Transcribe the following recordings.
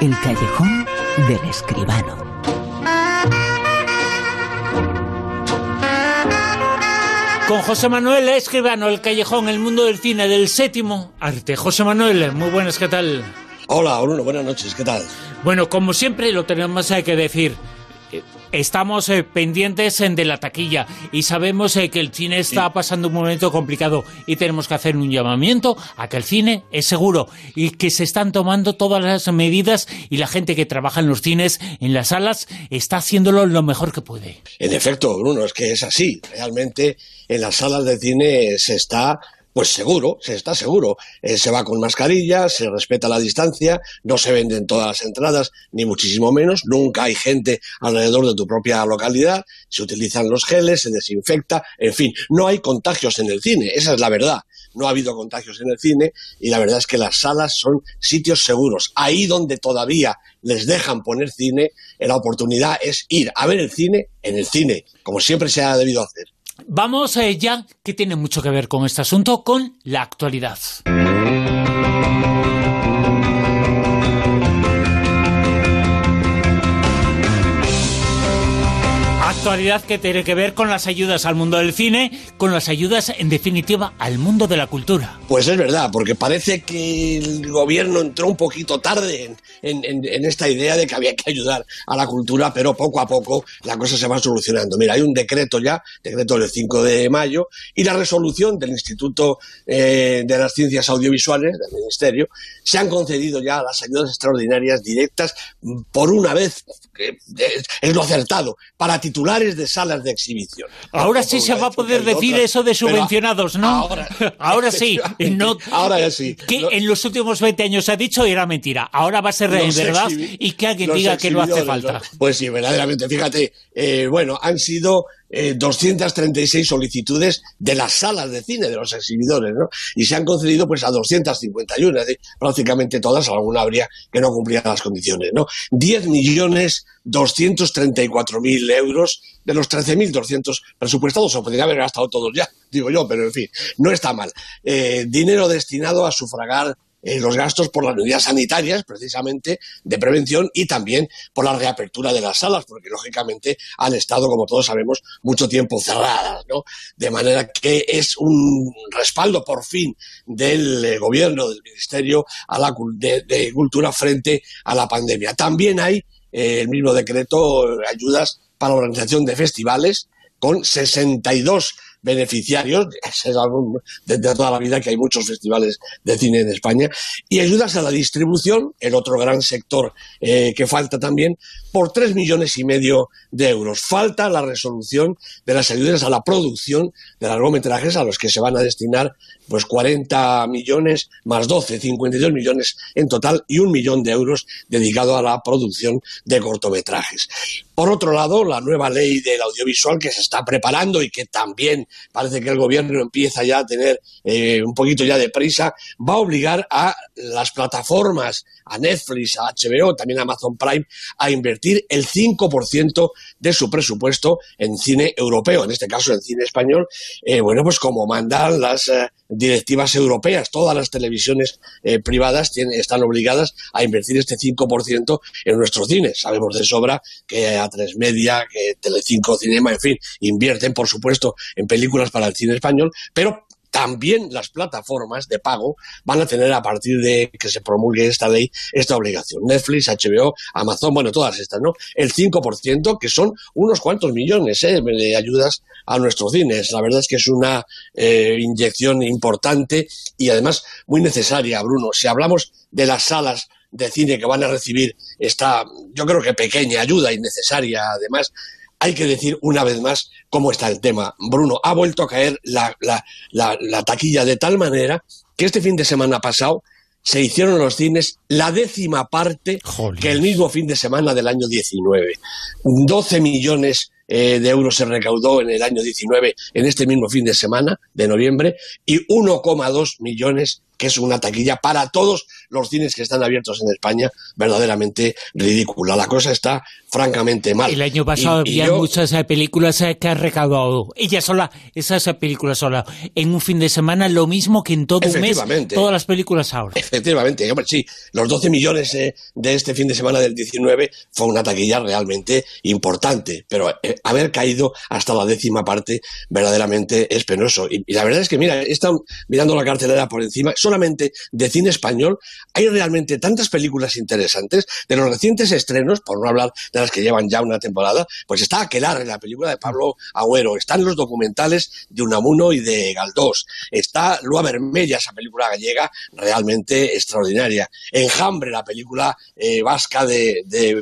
El callejón del escribano. Con José Manuel Escribano, el callejón, el mundo del cine del séptimo arte. José Manuel, muy buenas, ¿qué tal? Hola, Bruno, buenas noches, ¿qué tal? Bueno, como siempre lo tenemos que decir. Estamos eh, pendientes de la taquilla y sabemos eh, que el cine está pasando un momento complicado y tenemos que hacer un llamamiento a que el cine es seguro y que se están tomando todas las medidas y la gente que trabaja en los cines, en las salas, está haciéndolo lo mejor que puede. En efecto, Bruno, es que es así. Realmente en las salas de cine se está pues seguro, se está seguro. Eh, se va con mascarilla, se respeta la distancia, no se venden todas las entradas, ni muchísimo menos. Nunca hay gente alrededor de tu propia localidad. Se utilizan los geles, se desinfecta, en fin, no hay contagios en el cine, esa es la verdad. No ha habido contagios en el cine y la verdad es que las salas son sitios seguros. Ahí donde todavía les dejan poner cine, la oportunidad es ir a ver el cine en el cine, como siempre se ha debido hacer. Vamos a ella, que tiene mucho que ver con este asunto, con la actualidad. Actualidad que tiene que ver con las ayudas al mundo del cine, con las ayudas, en definitiva, al mundo de la cultura. Pues es verdad, porque parece que el gobierno entró un poquito tarde en, esta idea de que había que ayudar a la cultura, pero poco a poco la cosa se va solucionando. Mira, hay un decreto ya, decreto del 5 de mayo, y la resolución del Instituto eh, de las Ciencias Audiovisuales, del Ministerio, se han concedido ya las ayudas extraordinarias directas por una vez, que es lo acertado, para titular de salas de exhibición. Ahora sí se va a poder decir eso de subvencionados, ¿no? Ahora, sí. No, ahora sí. Que en los últimos 20 años se ha dicho y era mentira. Ahora va a ser verdad y que alguien diga que no hace falta. Pues sí, verdaderamente. Fíjate, eh, bueno, han sido 236 eh, solicitudes de las salas de cine, de los exhibidores, ¿no? Y se han concedido pues a 251, es decir, prácticamente todas, alguna habría que no cumplía las condiciones, ¿no? 10 millones 234 mil euros de los 13.200 presupuestados, o podría haber gastado todos ya, digo yo, pero en fin, no está mal. Eh, dinero destinado a sufragar eh, los gastos por las medidas sanitarias, precisamente, de prevención y también por la reapertura de las salas, porque lógicamente han estado, como todos sabemos, mucho tiempo cerradas, ¿no? De manera que es un respaldo, por fin, del eh, gobierno, del Ministerio a la, de, Cultura frente a la pandemia. También hay eh, el mismo decreto, ayudas para la organización de festivales, con 62 beneficiarios, es algo desde toda la vida que hay muchos festivales de cine en España, y ayudas a la distribución, el otro gran sector eh, que falta también, por tres millones y medio de euros. Falta la resolución de las ayudas a la producción de largometrajes a los que se van a destinar pues 40 millones más 12, 52 millones en total y un millón de euros dedicado a la producción de cortometrajes. Por otro lado, la nueva ley del audiovisual que se está preparando y que también parece que el gobierno empieza ya a tener eh, un poquito ya de prisa, va a obligar a las plataformas, a Netflix, a HBO, también a Amazon Prime, a invertir el 5% de su presupuesto en cine europeo, en este caso en cine español, eh, bueno, pues como mandan las eh, directivas europeas, todas las televisiones privadas están obligadas a invertir este 5% en nuestros cines. Sabemos de sobra que a tres Media, que Telecinco Cinema, en fin, invierten, por supuesto, en películas para el cine español, pero también las plataformas de pago van a tener a partir de que se promulgue esta ley esta obligación. Netflix, HBO, Amazon, bueno, todas estas, ¿no? El 5%, que son unos cuantos millones ¿eh? de ayudas a nuestros cines. La verdad es que es una eh, inyección importante y además muy necesaria, Bruno. Si hablamos de las salas de cine que van a recibir esta, yo creo que pequeña ayuda innecesaria, además, hay que decir una vez más cómo está el tema. Bruno, ha vuelto a caer la, taquilla de tal manera que este fin de semana pasado se hicieron los cines la décima parte que el mismo fin de semana del año 19. 12 millones eh, de euros se recaudó en el año 19 en este mismo fin de semana de noviembre y 1,2 millones que es una taquilla para todos los cines que están abiertos en España verdaderamente ridícula. La cosa está francamente mal. El año pasado había muchas eh, películas eh, que han recaudado. Ella sola, esas eh, películas sola, en un fin de semana lo mismo que en todo un mes, todas las películas ahora. Efectivamente, sí, los 12 millones de este fin de semana del 19 fue una taquilla realmente importante, pero haber caído hasta la décima parte verdaderamente es penoso. Y, la verdad es que, mira, he estado mirando la cartelera por encima, solamente de cine español hay realmente tantas películas interesantes, de los recientes estrenos, por no hablar de las que llevan ya una temporada, pues está Aquelarre, la película de Pablo Agüero, están los documentales de Unamuno y de Galdós, está Lua Vermella, esa película gallega realmente extraordinaria, Enjambre, la película eh, vasca de, de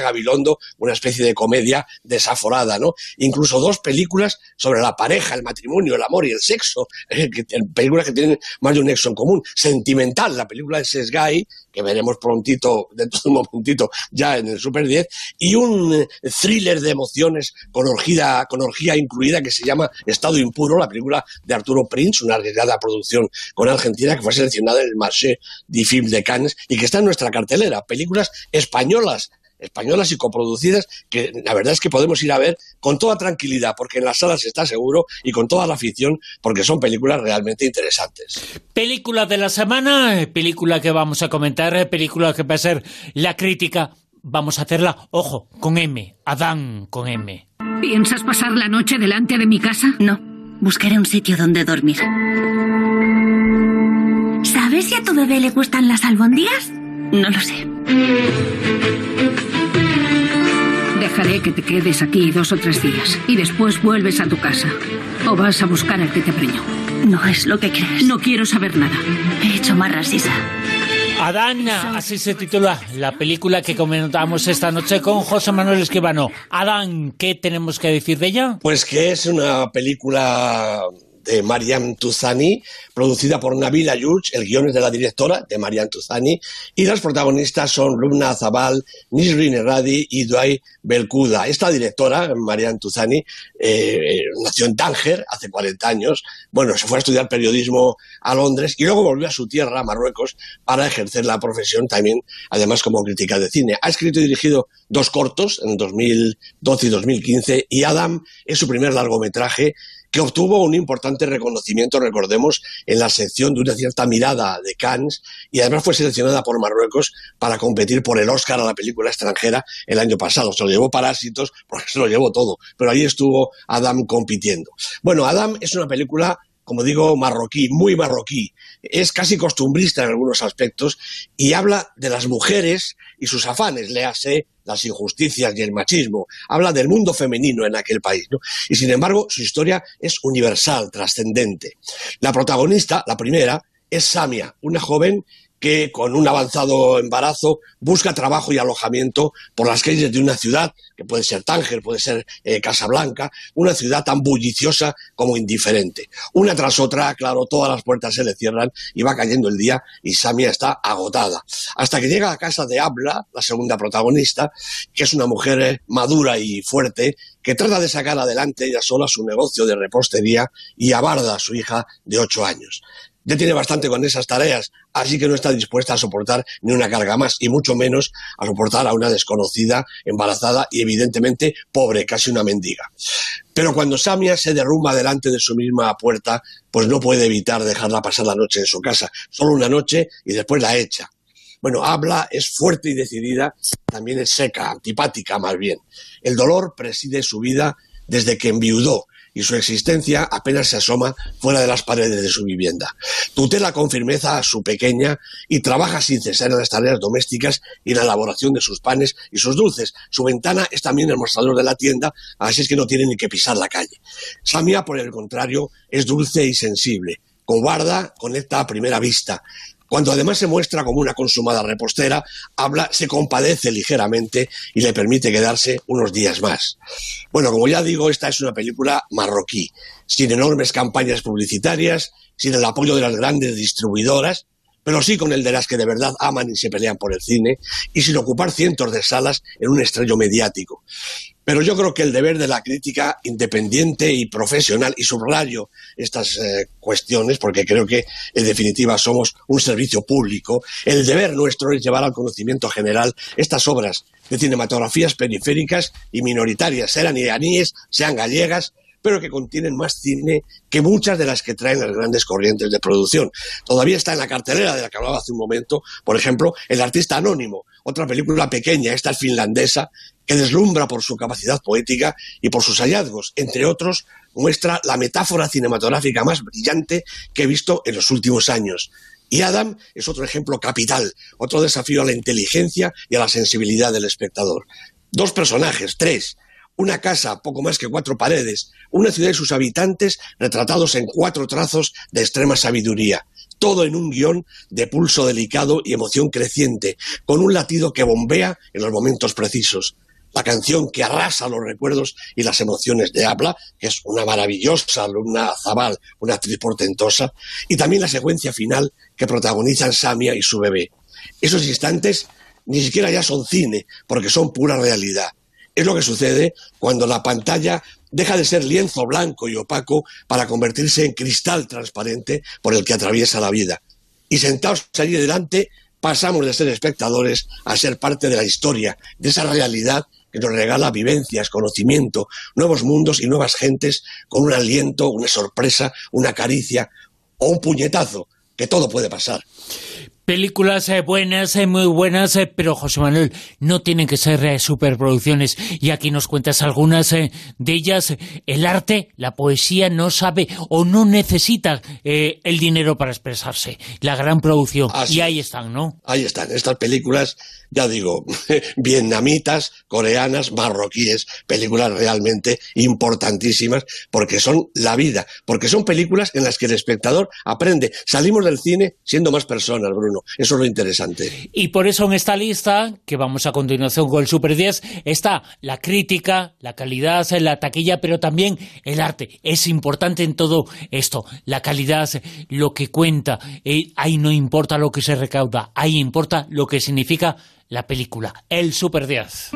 Gabilondo, una especie de comedia desaforada, ¿no? Incluso dos películas sobre la pareja, el matrimonio, el amor y el sexo, películas que tienen más de un nexo común, Sentimental, la película de Sesgay, que veremos prontito, dentro de un momentito, ya en el Super 10, y un eh, thriller de emociones con orgía, con orgía incluida que se llama Estado Impuro, la película de Arturo Prince, una arriesgada producción con Argentina que fue seleccionada en el Marché du Film de Cannes y que está en nuestra cartelera. Películas españolas españolas y coproducidas que la verdad es que podemos ir a ver con toda tranquilidad porque en las salas está seguro y con toda la afición porque son películas realmente interesantes. Película de la semana, eh, película que vamos a comentar, eh, película que va a ser la crítica, vamos a hacerla, ojo, con M, Adán con M. ¿Piensas pasar la noche delante de mi casa? No, buscaré un sitio donde dormir. ¿Sabes si a tu bebé le gustan las albóndigas? No lo sé. Dejaré que te quedes aquí dos o tres días y después vuelves a tu casa. O vas a buscar al que te preñó. No es lo que crees. No quiero saber nada. He hecho más rasisa. Adán, así se titula la película que comentamos esta noche con José Manuel Esquivano. Adán, ¿qué tenemos que decir de ella? Pues que es una película de Mariam Tuzani, producida por Nabil Ayuch, el guion es de la directora, de Mariam Tuzani, y las protagonistas son Lubna Zabal, Nisrin Erradi y Duay Belkuda. Esta directora, Mariam Tuzani, eh, nació en Tánger hace 40 años, bueno, se fue a estudiar periodismo a Londres y luego volvió a su tierra, a Marruecos, para ejercer la profesión también, además como crítica de cine. Ha escrito y dirigido dos cortos en 2012 y 2015 y Adam es su primer largometraje que obtuvo un importante reconocimiento, recordemos, en la sección de una cierta mirada de Cannes y además fue seleccionada por Marruecos para competir por el Oscar a la película extranjera el año pasado. Se lo llevó Parásitos porque se lo llevó todo, pero ahí estuvo Adam compitiendo. Bueno, Adam es una película como digo, marroquí, muy marroquí. Es casi costumbrista en algunos aspectos y habla de las mujeres y sus afanes, léase las injusticias y el machismo. Habla del mundo femenino en aquel país. Y sin embargo, su historia es universal, trascendente. La protagonista, la primera, es Samia, una joven que con un avanzado embarazo busca trabajo y alojamiento por las calles de una ciudad, que puede ser Tánger, puede ser eh, Casablanca, una ciudad tan bulliciosa como indiferente. Una tras otra, claro, todas las puertas se le cierran y va cayendo el día y Samia está agotada. Hasta que llega a casa de Abla, la segunda protagonista, que es una mujer eh, madura y fuerte, que trata de sacar adelante ella sola su negocio de repostería y a su hija de ocho años ya tiene bastante con esas tareas, así que no está dispuesta a soportar ni una carga más, y mucho menos a soportar a una desconocida, embarazada y evidentemente pobre, casi una mendiga. Pero cuando Samia se derrumba delante de su misma puerta, pues no puede evitar dejarla pasar la noche en su casa, solo una noche y después la echa. Bueno, habla, es fuerte y decidida, también es seca, antipática más bien. El dolor preside su vida desde que enviudó y su existencia apenas se asoma fuera de las paredes de su vivienda. Tutela con firmeza a su pequeña y trabaja sin cesar en las tareas domésticas y en la elaboración de sus panes y sus dulces. Su ventana es también el mostrador de la tienda, así es que no tiene ni que pisar la calle. Samia, por el contrario, es dulce y sensible. Cobarda, conecta a primera vista. Cuando además se muestra como una consumada repostera, habla, se compadece ligeramente y le permite quedarse unos días más. Bueno, como ya digo, esta es una película marroquí, sin enormes campañas publicitarias, sin el apoyo de las grandes distribuidoras, pero sí con el de las que de verdad aman y se pelean por el cine, y sin ocupar cientos de salas en un estrello mediático. Pero yo creo que el deber de la crítica independiente y profesional, y subrayo estas eh, cuestiones, porque creo que en definitiva somos un servicio público, el deber nuestro es llevar al conocimiento general estas obras de cinematografías periféricas y minoritarias, sean iraníes, sean gallegas, pero que contienen más cine que muchas de las que traen las grandes corrientes de producción. Todavía está en la cartelera de la que hablaba hace un momento, por ejemplo, El artista anónimo, otra película pequeña, esta es finlandesa, que deslumbra por su capacidad poética y por sus hallazgos. Entre otros, muestra la metáfora cinematográfica más brillante que he visto en los últimos años. Y Adam es otro ejemplo capital, otro desafío a la inteligencia y a la sensibilidad del espectador. Dos personajes, tres, una casa, poco más que cuatro paredes, una ciudad y sus habitantes retratados en cuatro trazos de extrema sabiduría, todo en un guion de pulso delicado y emoción creciente, con un latido que bombea en los momentos precisos. La canción que arrasa los recuerdos y las emociones de Habla, que es una maravillosa alumna Zabal, una actriz portentosa, y también la secuencia final que protagonizan Samia y su bebé. Esos instantes ni siquiera ya son cine, porque son pura realidad es lo que sucede cuando la pantalla deja de ser lienzo blanco y opaco para convertirse en cristal transparente por el que atraviesa la vida. Y sentados allí delante, pasamos de ser espectadores a ser parte de la historia, de esa realidad que nos regala vivencias, conocimiento, nuevos mundos y nuevas gentes con un aliento, una sorpresa, una caricia o un puñetazo, que todo puede pasar. Películas eh, buenas, eh, muy buenas, eh, pero José Manuel, no tienen que ser superproducciones. Y aquí nos cuentas algunas de ellas. El arte, la poesía no sabe o no necesita el dinero para expresarse. La gran producción. y ahí están, ¿no? Ahí están. Estas películas ya digo, vietnamitas, coreanas, marroquíes, películas realmente importantísimas porque son la vida, porque son películas en las que el espectador aprende. Salimos del cine siendo más personas, Bruno. Eso es lo interesante. Y por eso en esta lista, que vamos a continuación con el Super 10, está la crítica, la calidad, la taquilla, pero también el arte. Es importante en todo esto. La calidad, lo que cuenta. Eh, ahí no importa lo que se recauda, ahí importa lo que significa la película, El Super 10.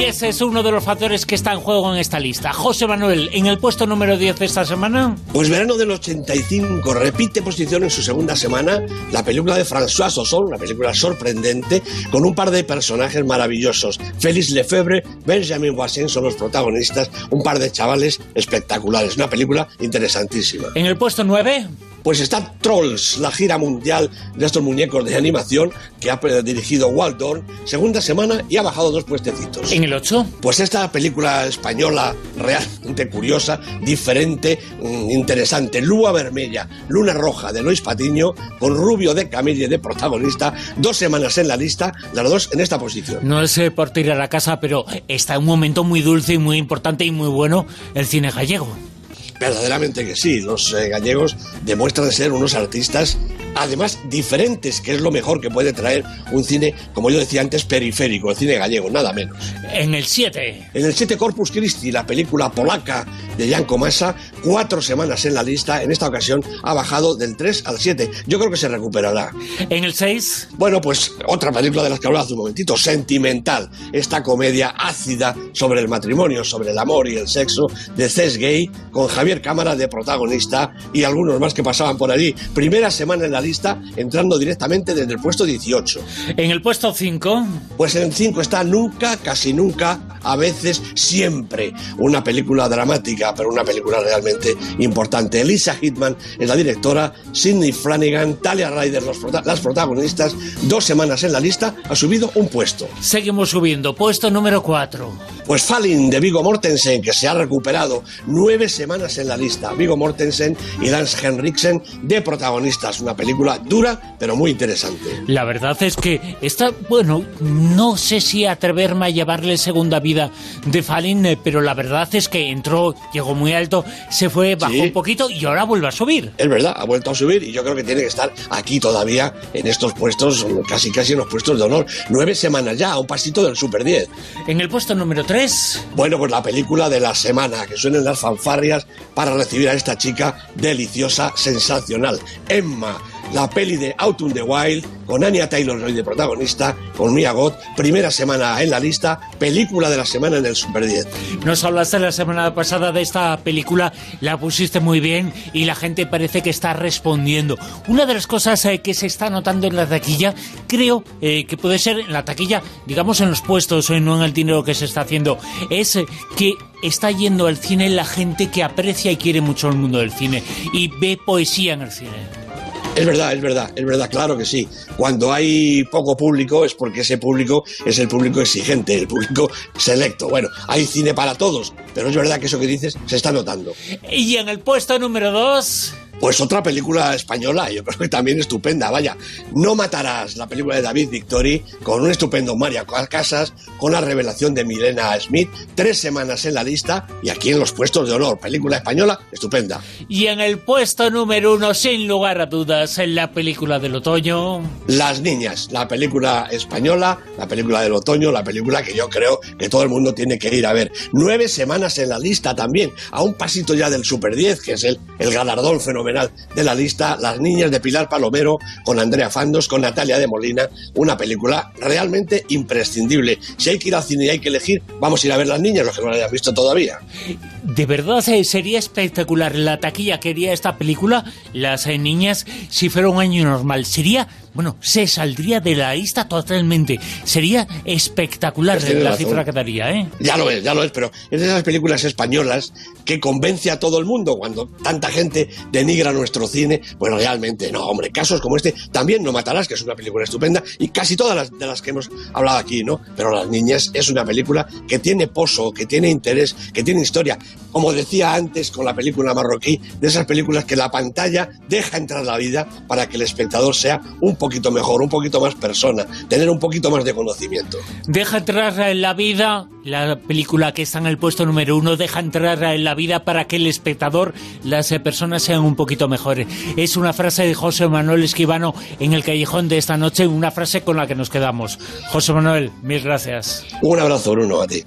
Y ese es uno de los factores que está en juego en esta lista. José Manuel, en el puesto número 10 de esta semana. Pues verano del 85 repite posición en su segunda semana la película de François Ozon, una película sorprendente con un par de personajes maravillosos. Félix Lefebvre, Benjamin Voisin son los protagonistas, un par de chavales espectaculares. Una película interesantísima. En el puesto 9 pues está Trolls, la gira mundial de estos muñecos de animación que ha dirigido Waldorf, segunda semana y ha bajado dos puestecitos. ¿En el 8? Pues esta película española realmente curiosa, diferente, mm, interesante, Lua Vermella, Luna Roja de Luis Patiño, con Rubio de Camille de protagonista, dos semanas en la lista, las dos en esta posición. No sé por tirar a casa, pero está en un momento muy dulce y muy importante y muy bueno el cine gallego. Verdaderamente que sí, los eh, gallegos demuestran ser unos artistas además diferentes, que es lo mejor que puede traer un cine, como yo decía antes, periférico, el cine gallego, nada menos. En el 7. En el 7 Corpus Christi, la película polaca de Jan Komasa, cuatro semanas en la lista, en esta ocasión ha bajado del 3 al 7. Yo creo que se recuperará. En el 6. Bueno, pues otra película de las que hablaba hace un momentito, sentimental, esta comedia ácida sobre el matrimonio, sobre el amor y el sexo de Cés Gay, con Javier Cámara de protagonista y algunos más que pasaban por allí. Primera semana en la lista, entrando directamente desde el puesto 18. ¿En el puesto 5? Pues en el 5 está Nunca, casi nunca, a veces, siempre. Una película dramática, pero una película realmente importante. Elisa Hitman es la directora, Sidney Flanagan, Talia Ryder, los las protagonistas. Dos semanas en la lista, ha subido un puesto. Seguimos subiendo, puesto número 4. Pues Falling de Vigo Mortensen, que se ha recuperado nueve semanas en la lista. Vigo Mortensen y Lance Henriksen de protagonistas. Una película dura, pero muy interesante. La verdad es que está, bueno, no sé si atreverme a llevarle segunda vida de Falling, eh, pero la verdad es que entró, llegó muy alto, se fue, bajó un poquito y ahora vuelve a subir. Es verdad, ha vuelto a subir y yo creo que tiene que estar aquí todavía en estos puestos, casi casi en los puestos de honor. Nueve semanas ya, a un pasito del Super 10. En el puesto número 3 bueno, pues la película de la semana, que suenen las fanfarrias para recibir a esta chica deliciosa, sensacional. Emma, la peli de Out in the Wild, con Anya Taylor-Joy de protagonista, con Mia Goth, primera semana en la lista, película de la semana en el Super 10. Nos hablaste la semana pasada de esta película, la pusiste muy bien y la gente parece que está respondiendo. Una de las cosas eh, que se está notando en la taquilla, creo eh, que puede ser en la taquilla, digamos en los puestos, eh, no en el dinero que se está haciendo, es que está yendo al cine la gente que aprecia y quiere mucho el mundo del cine y ve poesía en el cine. Es verdad, es verdad, es verdad, claro que sí. Cuando hay poco público es porque ese público es el público exigente, el público selecto. Bueno, hay cine para todos, pero es verdad que eso que dices se está notando. Y en el puesto número dos... Pues otra película española, yo creo que también estupenda, vaya. No matarás, la película de David Victori, con un estupendo María Casas, con la revelación de Milena Smith, tres semanas en la lista y aquí en los puestos de honor. Película española, estupenda. Y en el puesto número uno, sin lugar a dudas, en la película del otoño. Las niñas, la película española, la película del otoño, la película que yo creo que todo el mundo tiene que ir a ver. Nueve semanas en la lista también, a un pasito ya del Super 10, que es el, el galardón fenomenal de la lista, Las niñas de Pilar Palomero, con Andrea Fandos, con Natalia de Molina, una película realmente imprescindible. Si hay que ir al cine y hay que elegir, vamos a ir a ver Las niñas, los que no la hayan visto todavía. De verdad eh, sería espectacular la taquilla que haría esta película, Las eh, niñas, si fuera un año normal. Sería bueno, se saldría de la lista totalmente. Sería espectacular la cifra que daría, ¿eh? Ya lo es, ya lo es, pero es de esas películas españolas que convence a todo el mundo cuando tanta gente denigra nuestro cine. Bueno, realmente, no, hombre, casos como este también no matarás, que es una película estupenda, y casi todas las de las que hemos hablado aquí, ¿no? Pero Las Niñas es una película que tiene pozo, que tiene interés, que tiene historia. Como decía antes con la película marroquí, de esas películas que la pantalla deja entrar la vida para que el espectador sea un poquito mejor, un poquito más persona, tener un poquito más de conocimiento. Deja entrar en la vida, la película que está en el puesto número uno, deja entrar en la vida para que el espectador, las personas sean un poquito mejores. Es una frase de José Manuel Esquivano en el callejón de esta noche, una frase con la que nos quedamos. José Manuel, mil gracias. Un abrazo, Bruno, a ti.